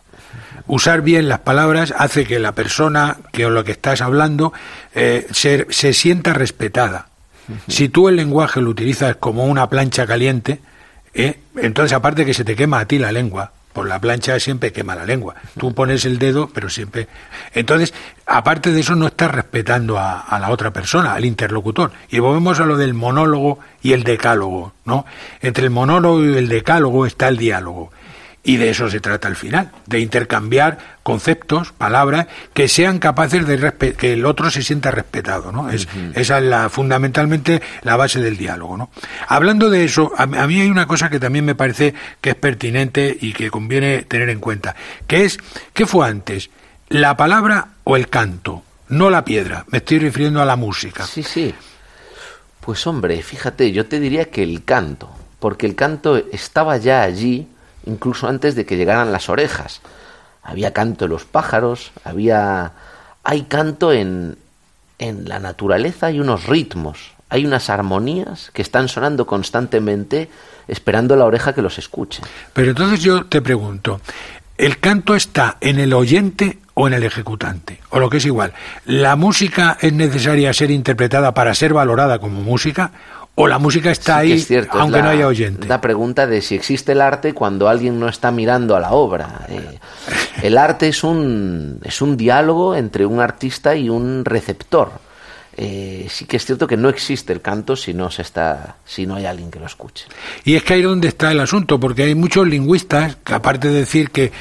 Usar bien las palabras hace que la persona que o lo que estás hablando eh, se, se sienta respetada. Si tú el lenguaje lo utilizas como una plancha caliente, eh, entonces aparte que se te quema a ti la lengua, por la plancha siempre quema la lengua. Tú pones el dedo, pero siempre. Entonces, aparte de eso, no estás respetando a, a la otra persona, al interlocutor. Y volvemos a lo del monólogo y el decálogo, ¿no? Entre el monólogo y el decálogo está el diálogo. Y de eso se trata al final, de intercambiar conceptos, palabras, que sean capaces de que el otro se sienta respetado, ¿no? Es, Esa es la, fundamentalmente la base del diálogo, ¿no? Hablando de eso, a, a mí hay una cosa que también me parece que es pertinente y que conviene tener en cuenta, que es, ¿qué fue antes? ¿La palabra o el canto? No la piedra, me estoy refiriendo a la música. Sí, sí. Pues hombre, fíjate, yo te diría que el canto, porque el canto estaba ya allí incluso antes de que llegaran las orejas. Había canto en los pájaros, había hay canto en en la naturaleza hay unos ritmos, hay unas armonías que están sonando constantemente esperando la oreja que los escuche. Pero entonces yo te pregunto, ¿el canto está en el oyente o en el ejecutante? O lo que es igual, ¿la música es necesaria ser interpretada para ser valorada como música? ¿O la música está Sí ahí es cierto, es aunque no haya oyente? La pregunta de si existe el arte cuando alguien no está mirando a la obra. Eh, el arte es un, es un diálogo entre un artista y un receptor. Eh, sí que es cierto que no existe el canto si no se está, si no hay alguien que lo escuche. Y es que ahí donde está el asunto, porque hay muchos lingüistas que aparte de decir que eh,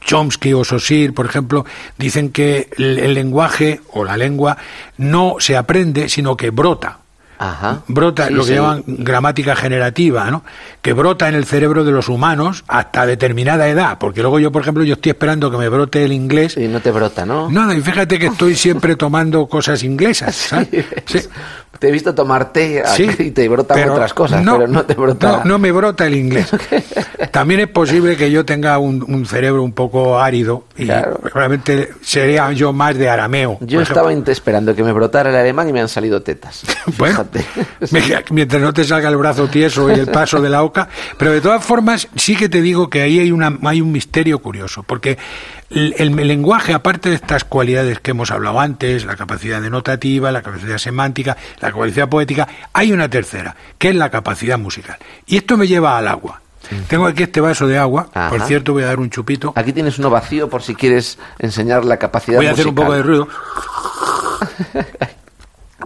Chomsky o Saussure, por ejemplo, dicen que el, el lenguaje o la lengua no se aprende, sino que brota. Ajá. brota Sí, lo que sí. llaman gramática generativa, ¿no? Que brota en el cerebro de los humanos hasta determinada edad, porque luego yo, por ejemplo, yo estoy esperando que me brote el inglés. Y no te brota, ¿no? Nada, y fíjate que estoy siempre tomando cosas inglesas, ¿sabes? Sí. Te he visto tomar té y te brotan pero otras cosas, pero no te brota. No, no me brota el inglés. También es posible que yo tenga un, un cerebro un poco árido y Claro. probablemente sería yo más de arameo. Yo estaba esperando que me brotara el alemán y me han salido tetas. Bueno, Mientras no te salga el brazo tieso y el paso de la oca, pero de todas formas sí que te digo que ahí hay una hay un misterio curioso, porque el, el lenguaje aparte de estas cualidades que hemos hablado antes, la capacidad denotativa, la capacidad semántica, la capacidad poética, hay una tercera, que es la capacidad musical. Y esto me lleva al agua. Tengo aquí este vaso de agua, por cierto voy a dar un chupito. Aquí tienes uno vacío por si quieres enseñar la capacidad Voy a hacer un poco de ruido.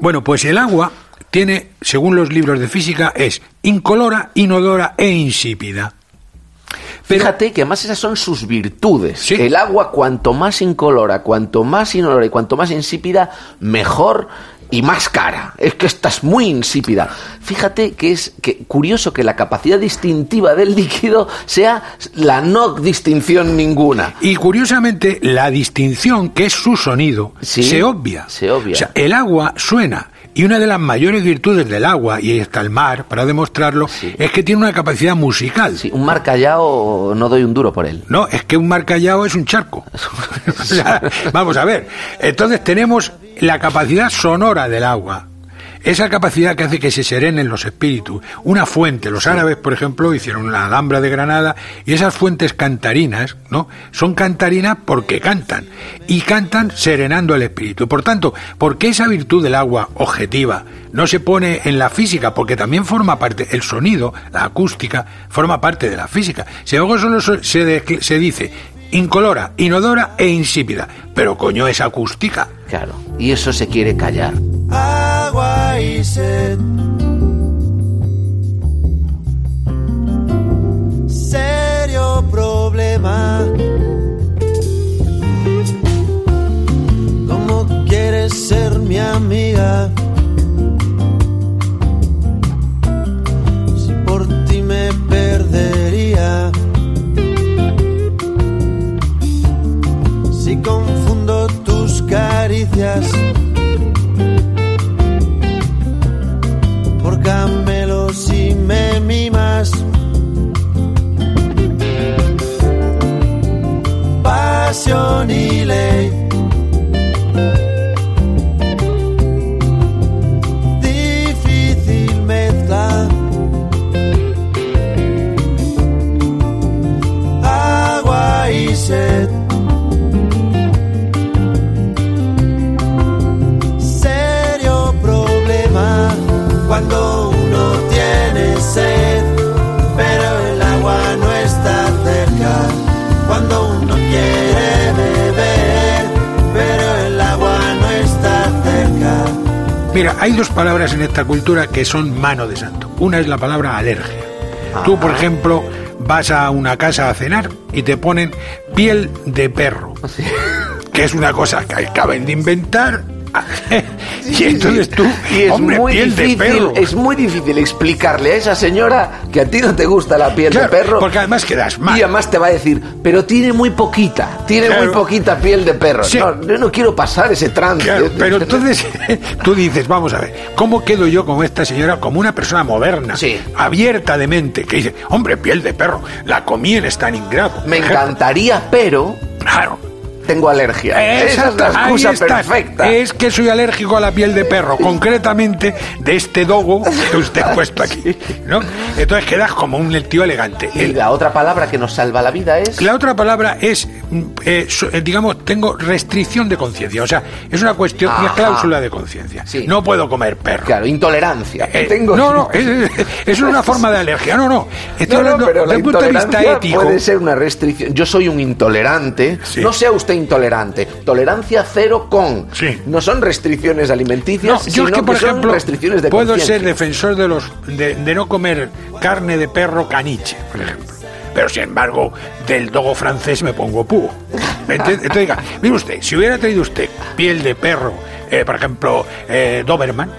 Bueno, pues el agua tiene, según los libros de física, es incolora, inodora e insípida. Pero- Fíjate que además esas son sus virtudes. Sí. El agua, cuanto más incolora, cuanto más inodora y cuanto más insípida, mejor y más cara. Es que esta es muy insípida. Fíjate que es que, curioso que la capacidad distintiva del líquido sea la no distinción ninguna. Y curiosamente, la distinción, que es su sonido, Sí, se obvia. se obvia. O sea, el agua suena. Y una de las mayores virtudes del agua, y ahí está el mar para demostrarlo, es que tiene una capacidad musical. Sí, un mar callao no doy un duro por él. No, es que un mar callao es un charco. O sea, vamos a ver. Entonces tenemos la capacidad sonora del agua. Esa capacidad que hace que se serenen los espíritus. Una fuente, los árabes, por ejemplo, hicieron la Alhambra de Granada y esas fuentes cantarinas, ¿no? Son cantarinas porque cantan y cantan serenando el espíritu. Por tanto, ¿por qué esa virtud del agua objetiva no se pone en la física? Porque también forma parte, el sonido, la acústica, forma parte de la física. Si algo solo so- se, se dice incolora, inodora e insípida, pero coño es acústica. Claro. Y eso se quiere callar. agua y sed. Serio problema. ¿Cómo quieres ser mi amiga? Si por ti me perdería. Confundo tus caricias. por camelos y me mimas. Pasión y ley. Cuando uno tiene sed, pero el agua no está cerca. Cuando uno quiere beber, pero el agua no está cerca. Mira, hay dos palabras en esta cultura que son mano de santo. Una es la palabra alergia. Tú, por ejemplo, vas a una casa a cenar y te ponen piel de perro, que es una cosa que acaban de inventar. y entonces tú, Y es hombre, muy piel de difícil, perro. es muy difícil explicarle a esa señora que a ti no te gusta la piel Claro, de perro. porque además quedas mal. Y además te va a decir, pero tiene muy poquita, tiene Claro. muy poquita piel de perro. Sí. No, yo no quiero pasar ese trance. Claro, pero entonces tú dices, vamos a ver, ¿cómo quedo yo con esta señora como una persona moderna, Sí. abierta de mente, que dice, hombre, piel de perro, la comí en Stalingrado? Me encantaría, pero Claro. Tengo alergia. Esa es la excusa perfecta. Es que soy alérgico a la piel de perro, concretamente de este dogo que usted ha puesto aquí. ¿no? Entonces quedas como un tío elegante. Y El- la otra palabra que nos salva la vida es... la otra palabra es, mm, eh, so- eh, digamos, tengo restricción de conciencia. O sea, es una cuestión, una Ajá. cláusula de conciencia. Sí. No puedo comer perro. Claro, intolerancia. Eh, Tengo... No, no, es, es- es una forma de alergia. No, no. Estoy No, no, hablando pero la desde punto de vista intolerancia ético. puede ser una restricción. Yo soy un intolerante. Sí. No sea usted intolerante. Tolerancia cero con. Sí. No son restricciones No, alimenticias, yo sino es que, por son ejemplo, restricciones de puedo ser defensor de los de, de no comer carne de perro caniche, por ejemplo. Pero sin embargo, del dogo francés me pongo púo. Entonces, diga, mire usted, si hubiera traído usted piel de perro, eh, por ejemplo, eh, Doberman,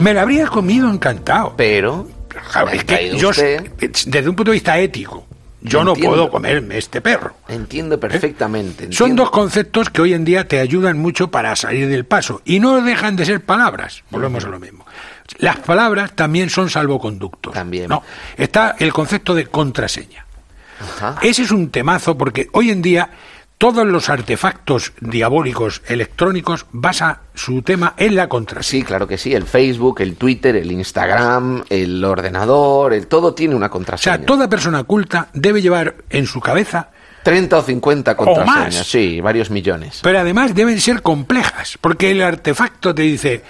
me la habría comido encantado. Pero. Es que yo, desde un punto de vista ético, yo no puedo comerme este perro. Entiendo perfectamente. ¿Eh? Son entiendo. dos conceptos que hoy en día te ayudan mucho para salir del paso y no dejan de ser palabras. Volvemos a lo mismo. Las palabras también son salvoconductos. También. No, está el concepto de contraseña. Ajá. Ese es un temazo porque hoy en día todos los artefactos diabólicos electrónicos basa su tema en la contraseña. Sí, claro que sí. El Facebook, el Twitter, el Instagram, el ordenador, el todo tiene una O contraseña. sea, toda persona culta debe llevar en su cabeza 30 o 50 contraseñas. más. Sí, varios millones. Pero además deben ser complejas, porque el artefacto te dice,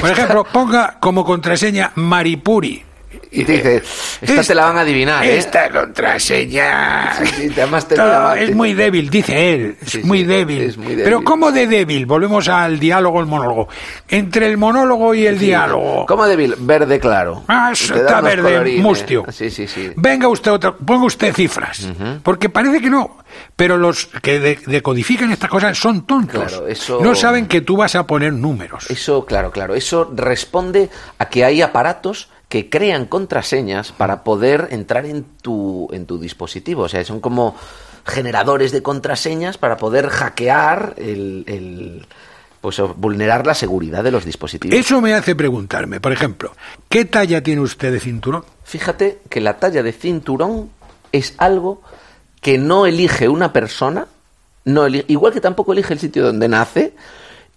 por ejemplo, ponga como contraseña Maripuri. Y te dice, esta te la van a adivinar, ¿eh? Esta contraseña. Sí, sí, además te mira, es muy débil, dice él. Es Sí, muy, débil. es muy débil. Pero ¿cómo de débil? Volvemos al diálogo, el monólogo. Entre el monólogo y el diálogo. ¿Cómo débil? Verde claro. Ah, está verde, colorines. mustio. Sí, sí, sí. Venga usted ponga usted cifras. Porque parece que no. Pero los que de- decodifican estas cosas son tontos. Claro, eso- No saben que tú vas a poner números. Eso, claro, claro. Eso responde a que hay aparatos que crean contraseñas para poder entrar en tu, en tu dispositivo. O sea, son como generadores de contraseñas para poder hackear el, el- pues o vulnerar la seguridad de los dispositivos. Eso me hace preguntarme, por ejemplo, ¿qué talla tiene usted de cinturón? Fíjate que la talla de cinturón es algo que no elige una persona, no eli- igual que tampoco elige el sitio donde nace,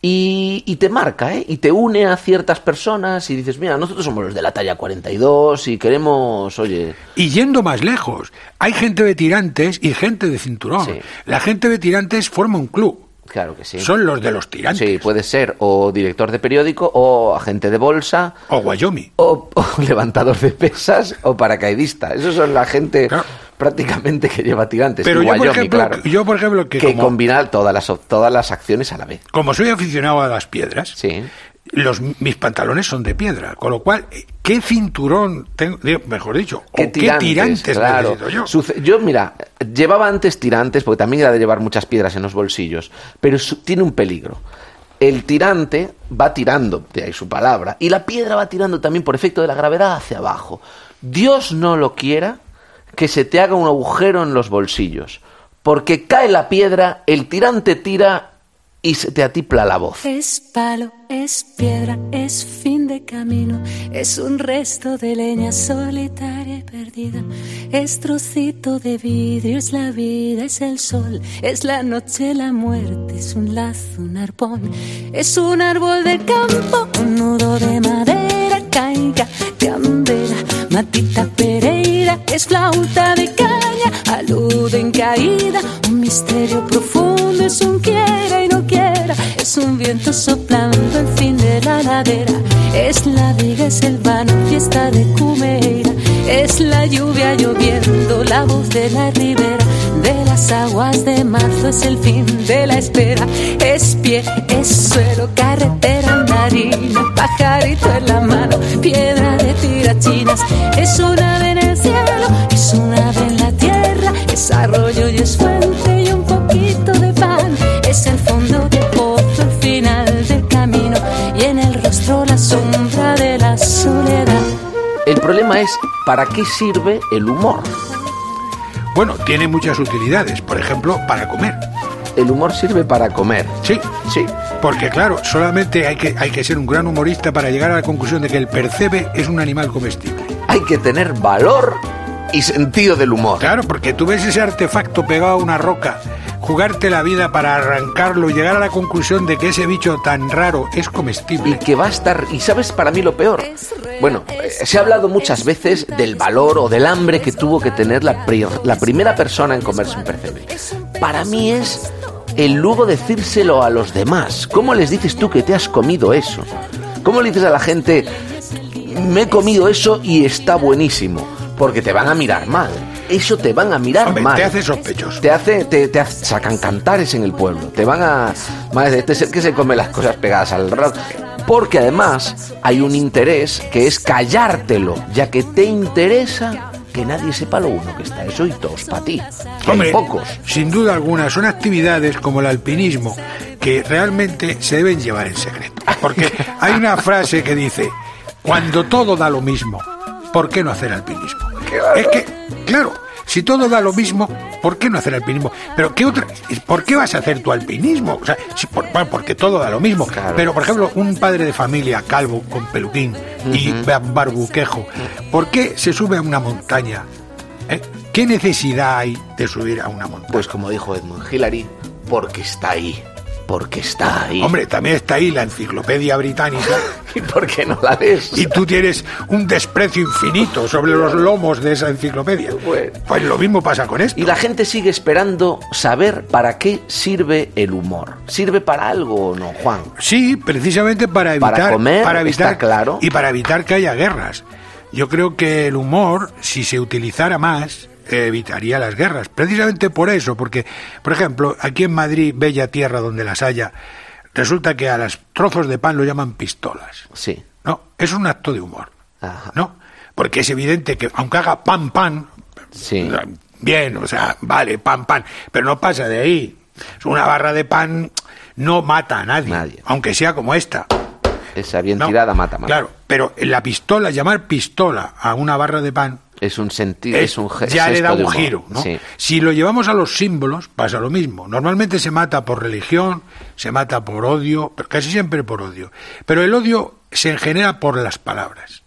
y, y te marca, ¿eh? Y te une a ciertas personas y dices, mira, nosotros somos los de la talla 42 y queremos, oye, Y yendo más lejos, hay gente de tirantes y gente de cinturón. Sí. La gente de tirantes forma un club. claro que sí. Son los de los tirantes. Sí, puede ser o director de periódico o agente de bolsa O Wyoming. o, o levantador de pesas o paracaidista. Esos son la gente Claro. Prácticamente que lleva tirantes. Pero yo, por Wyoming, ejemplo, claro. yo, por ejemplo, que, que como, combina todas las, todas las acciones a la vez. como soy aficionado a las piedras, Sí. los, mis pantalones son de piedra. Con lo cual, ¿qué cinturón tengo? Mejor dicho, ¿Qué o qué tirantes claro. necesito yo? Suce- yo, mira, llevaba antes tirantes, porque también era de llevar muchas piedras en los bolsillos, pero tiene un peligro. El tirante va tirando, de ahí su palabra, y la piedra va tirando también por efecto de la gravedad hacia abajo. Dios no lo quiera que se te haga un agujero en los bolsillos, porque cae la piedra, el tirante tira y se te atipla la voz. Es palo, es piedra, es fin de camino, es un resto de leña solitaria y perdida, es trocito de vidrio, es la vida, es el sol, es la noche, la muerte, es un lazo, un arpón, es un árbol de campo, un nudo de madera, caiga, candela, matita pereira, es flauta de caña, alude en caída, un misterio profundo, es un quiera y no quiera, es un viento soplando el fin de la ladera, es la viga, es el vano, fiesta de Cumeira, es la lluvia lloviendo, la voz de la ribera, de las aguas de marzo, es el fin de la espera, es pie, es suelo, carretera, andarina, pajarito en la mano, piedra de tirachinas, es un ave en el cielo, es un ave en la tierra, es arroyo y es fuente y un poquito de pan, es el fondo de pozo, el final del camino y en el rostro la sombra de la soledad. El problema es, ¿para qué sirve el humor? Bueno, tiene muchas utilidades. Por ejemplo, para comer. El humor sirve para comer. Sí, Sí. Porque claro, solamente hay que, hay que ser un gran humorista para llegar a la conclusión de que el percebe es un animal comestible. Hay que tener valor y sentido del humor. Claro, porque tú ves ese artefacto pegado a una roca, jugarte la vida para arrancarlo y llegar a la conclusión de que ese bicho tan raro es Y comestible. que va a estar... ¿Y sabes para mí lo peor? Bueno, eh, se ha hablado muchas veces del valor o del hambre que tuvo que tener la, pri- la primera persona en comerse un percebe. Para mí es el luego decírselo a los demás. ¿Cómo les dices tú que te has comido eso? ¿Cómo le dices a la gente, me he comido eso y está buenísimo? Porque te van a mirar mal. Eso te van a mirar Hombre, mal. te hace sospechoso. Te hace, te, te hace- sacan cantares en el pueblo. Te van a. Madre, este es el que se come las cosas pegadas al rabo. Porque además hay un interés que es callártelo, ya que te interesa que nadie sepa lo uno que está eso y todos para ti. Hombre, pocos. sin duda alguna, son actividades como el alpinismo que realmente se deben llevar en secreto. Porque hay una frase que dice, cuando todo da lo mismo, ¿por qué no hacer alpinismo? Es que, claro, si todo da lo mismo, ¿por qué no hacer alpinismo? Pero ¿qué otra? ¿Por qué vas a hacer tu alpinismo? O sea, si por- bueno, porque todo da lo mismo. Claro. Pero, por ejemplo, un padre de familia calvo con peluquín y ba- barbuquejo, ¿por qué se sube a una montaña? ¿Eh? ¿Qué necesidad hay de subir a una montaña? Pues como dijo Edmund Hillary, porque está ahí. Porque está ahí. Hombre, también está ahí la enciclopedia británica ¿Y por qué no la lees? y tú tienes un desprecio infinito sobre los lomos de esa enciclopedia. Bueno. Pues lo mismo pasa con esto. Y la gente sigue esperando saber para qué sirve el humor. ¿Sirve para algo o no, Juan? Sí, precisamente para Para evitar, comer, evitar está claro. y para evitar que haya guerras. yo creo que el humor, si se utilizara más, evitaría las guerras. Precisamente por eso, porque, por ejemplo, aquí en Madrid, bella tierra donde las haya, resulta que a los trozos de pan lo llaman pistolas. Sí. No, es un acto de humor. Ajá. ¿No? Porque es evidente que aunque haga pan pan, Sí. bien, o sea, vale, pan pan, pero no pasa de ahí. Una barra de pan no mata a nadie, Nadie. aunque sea como esta. Esa bien ¿no? tirada mata más. Claro, pero la pistola, llamar pistola a una barra de pan Es un sentido, es, un ge- ya le gesto da un giro. ¿no? Sí. Si lo llevamos a los símbolos, pasa lo mismo. Normalmente se mata por religión, se mata por odio, pero casi siempre por odio. Pero el odio se genera por las palabras.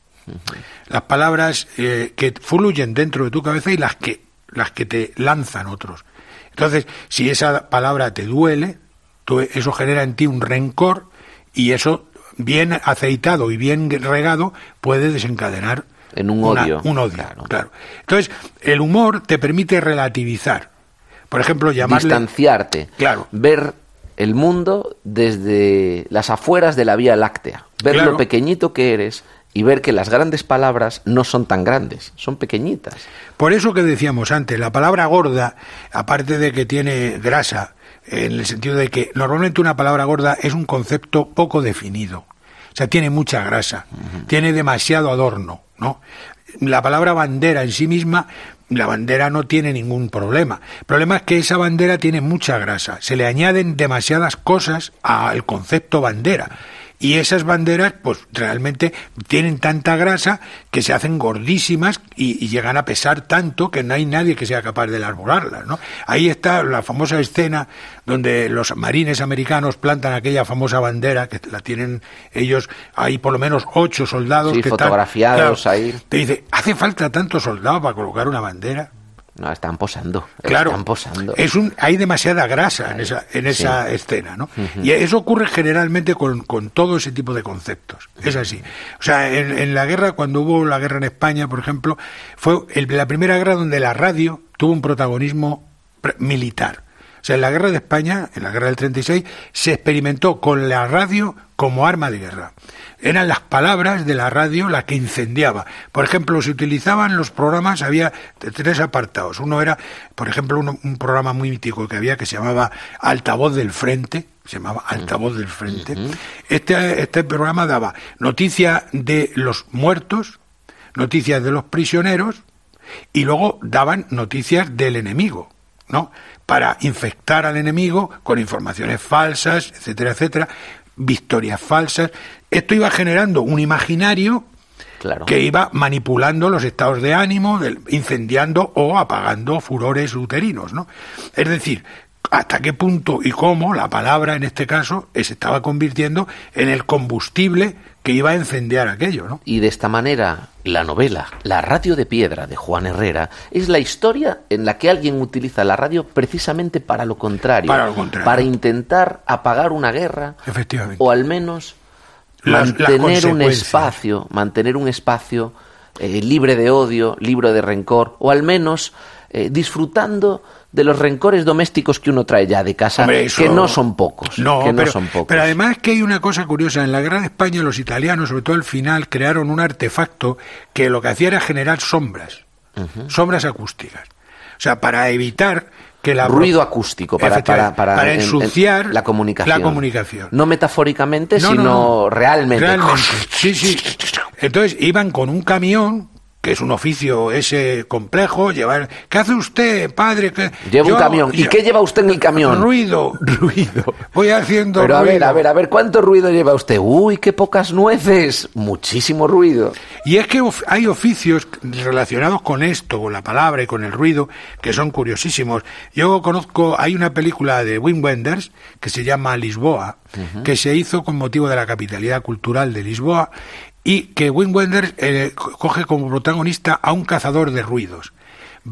Las palabras eh, que fluyen dentro de tu cabeza y las que, las que te lanzan otros. Entonces, si esa palabra te duele, tú- eso genera en ti un rencor y eso, bien aceitado y bien regado, puede desencadenar En un una- odio, un odio, claro. claro. Entonces, el humor te permite relativizar. Por ejemplo, llamarle... Distanciarte. Claro. Ver el mundo desde las afueras de la Vía Láctea. Ver Claro. lo pequeñito que eres y ver que las grandes palabras no son tan grandes, son pequeñitas. Por eso que decíamos antes, la palabra gorda, aparte de que tiene grasa, en el sentido de que normalmente una palabra gorda es un concepto poco definido. O sea, tiene mucha grasa, tiene demasiado adorno, ¿no? La palabra bandera en sí misma, la bandera no tiene ningún problema. El problema es que esa bandera tiene mucha grasa. Se le añaden demasiadas cosas al concepto bandera. Y esas banderas, pues realmente tienen tanta grasa que se hacen gordísimas y, y llegan a pesar tanto que no hay nadie que sea capaz de elaborarlas, ¿no? Ahí está la famosa escena donde los marines americanos plantan aquella famosa bandera que la tienen ellos, hay por lo menos ocho soldados Sí, que fotografiados están, ahí. Te dice, ¿hace falta tantos soldados para colocar una bandera? No, están posando. Claro, Están posando. es un, hay demasiada grasa en esa, en esa escena, ¿no? Y eso ocurre generalmente con, con todo ese tipo de conceptos. Es así. O sea, en, en la guerra, cuando hubo la guerra en España, por ejemplo, fue el- la primera guerra donde la radio tuvo un protagonismo militar. O sea, en la guerra de España, en la guerra del 36, se experimentó con la radio como arma de guerra. Eran las palabras de la radio las que incendiaba. Por ejemplo, se utilizaban los programas, había tres apartados. Uno era, por ejemplo, un programa muy mítico que había que se llamaba Altavoz del Frente, se llamaba Altavoz del Frente. Este, este programa daba noticia de los muertos, noticias de los prisioneros, y luego daban noticias del enemigo, ¿no? Para infectar al enemigo con informaciones falsas, etcétera, etcétera, victorias falsas. Esto iba generando un imaginario Claro. que iba manipulando los estados de ánimo, incendiando o apagando furores uterinos, ¿no? Es decir, hasta qué punto y cómo la palabra en este caso se estaba convirtiendo en el combustible que iba a incendiar aquello, ¿no? Y de esta manera, la novela La radio de piedra de Juan Herrera es la historia en la que alguien utiliza la radio precisamente para lo contrario. Para lo contrario. Para intentar apagar una guerra Efectivamente. o al menos Las- las mantener un espacio, mantener un espacio eh, libre de odio, libre de rencor, o al menos eh, disfrutando de los rencores domésticos que uno trae ya de casa, Hombre, eso- que no son pocos. No, que no pero, son pocos. pero además que hay una cosa curiosa. En la de España los italianos, sobre todo al final, crearon un artefacto que lo que hacía era generar sombras, sombras acústicas. O sea, para evitar que la... ruido acústico para, para, para, en- en- ensuciar la comunicación. la comunicación. No metafóricamente, No, sino no, no. realmente. Realmente, sí, sí. Entonces iban con un camión, que es un oficio ese complejo, llevar... ¿Qué hace usted, padre? ¿Qué- Lleva Yo- un camión. ¿Y yo- qué lleva usted en el camión? Ruido. Ruido. Voy haciendo Pero a ver, ruido. a ver, a ver, ¿cuánto ruido lleva usted? Uy, qué pocas nueces. Muchísimo ruido. Y es que of- hay oficios relacionados con esto, con la palabra y con el ruido, que son curiosísimos. Yo conozco, hay una película de Wim Wenders que se llama Lisboa, que se hizo con motivo de la capitalidad cultural de Lisboa, y que Wim Wenders eh, co- coge como protagonista a un cazador de ruidos.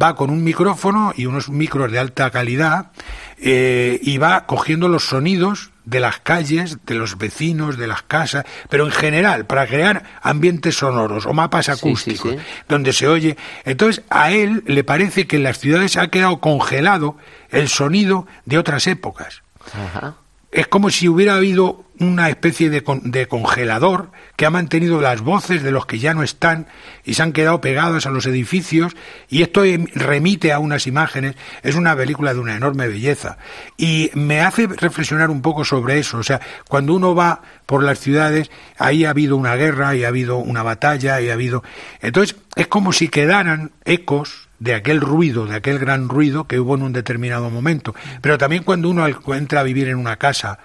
Va con un micrófono y unos micros de alta calidad eh, y va cogiendo los sonidos de las calles, de los vecinos, de las casas, pero en general, para crear ambientes sonoros o mapas sí, acústicos, sí. donde se oye. Entonces, a él le parece que en las ciudades ha quedado congelado el sonido de otras épocas. Ajá. Es como si hubiera habido una especie de, con- de congelador que ha mantenido las voces de los que ya no están y se han quedado pegados a los edificios y esto em- remite a unas imágenes. Es una película de una enorme belleza y me hace reflexionar un poco sobre eso. O sea, cuando uno va por las ciudades, ahí ha habido una guerra y ha habido una batalla y ha habido... Entonces, es como si quedaran ecos de aquel ruido, de aquel gran ruido que hubo en un determinado momento. Pero también cuando uno entra a vivir en una casa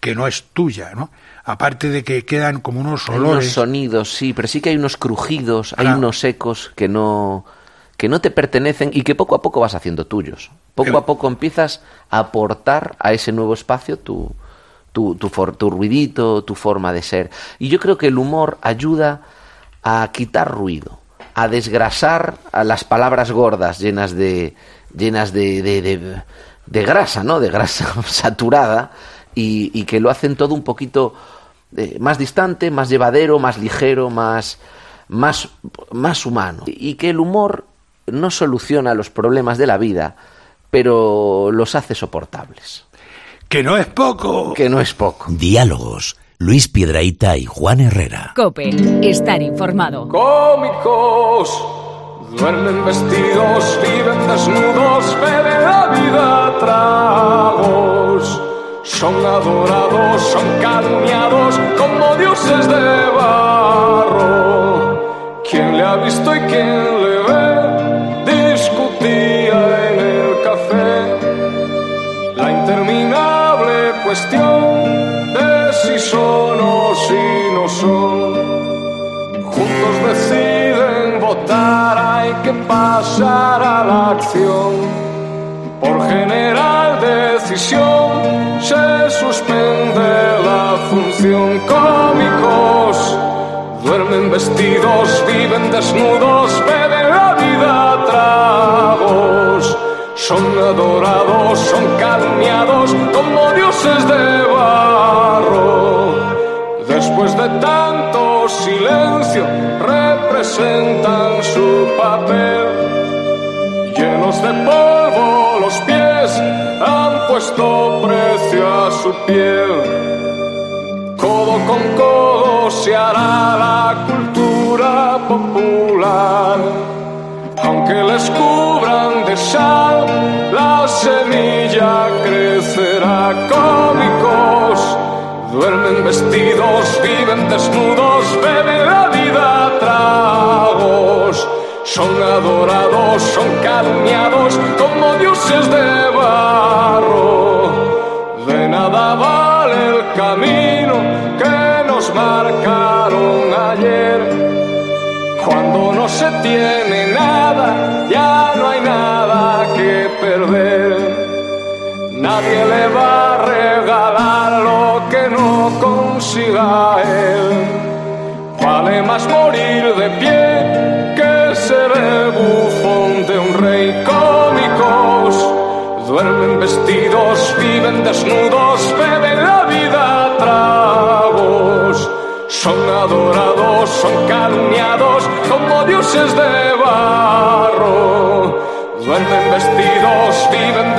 que no es tuya, ¿no? Aparte de que quedan como unos Hay unos olores. sonidos, sí, pero sí que hay unos crujidos, hay Claro. unos ecos que no que no te pertenecen y que poco a poco vas haciendo tuyos. Poco a poco empiezas a aportar a ese nuevo espacio tu, tu, tu, for- tu ruidito, tu forma de ser. Y yo creo que el humor ayuda a quitar ruido, a desgrasar a las palabras gordas llenas de llenas de, de, de- de grasa, ¿no? De grasa saturada y, y que lo hacen todo un poquito eh, más distante, más llevadero, más ligero, más, más, más humano. Y que el humor no soluciona los problemas de la vida, pero los hace soportables. Que no es poco. Que no es poco. Diálogos. Luis Piedraíta y Juan Herrera. Cope, estar informado. Cómicos, duermen vestidos, viven desnudos, beben la vida tragos. Son adorados, son calumniados como dioses de barro. ¿Quién le ha visto y quién le ve? Discutía en el café la interminable cuestión hay que pasar a la acción. Por general decisión se suspende la función. Cómicos duermen vestidos, viven desnudos, beben la vida a tragos. Son adorados, son calumniados como dioses de barro. Después de tanto silencio, representan Llenos de polvo los pies, han puesto precio a su piel. Codo con codo se hará la cultura popular. Aunque les cubran de sal, la semilla crecerá. Cómicos, duermen vestidos, viven desnudos, beben Son adorados, son calumniados como dioses de barro. De nada vale el camino que nos marcaron ayer. Cuando no se tiene nada, ya no hay nada que perder. Nadie le va a regalar lo que no consiga él. Vale más desnudos, beben la vida a tragos. Son adorados, son calumniados como dioses de barro. Duermen vestidos, viven.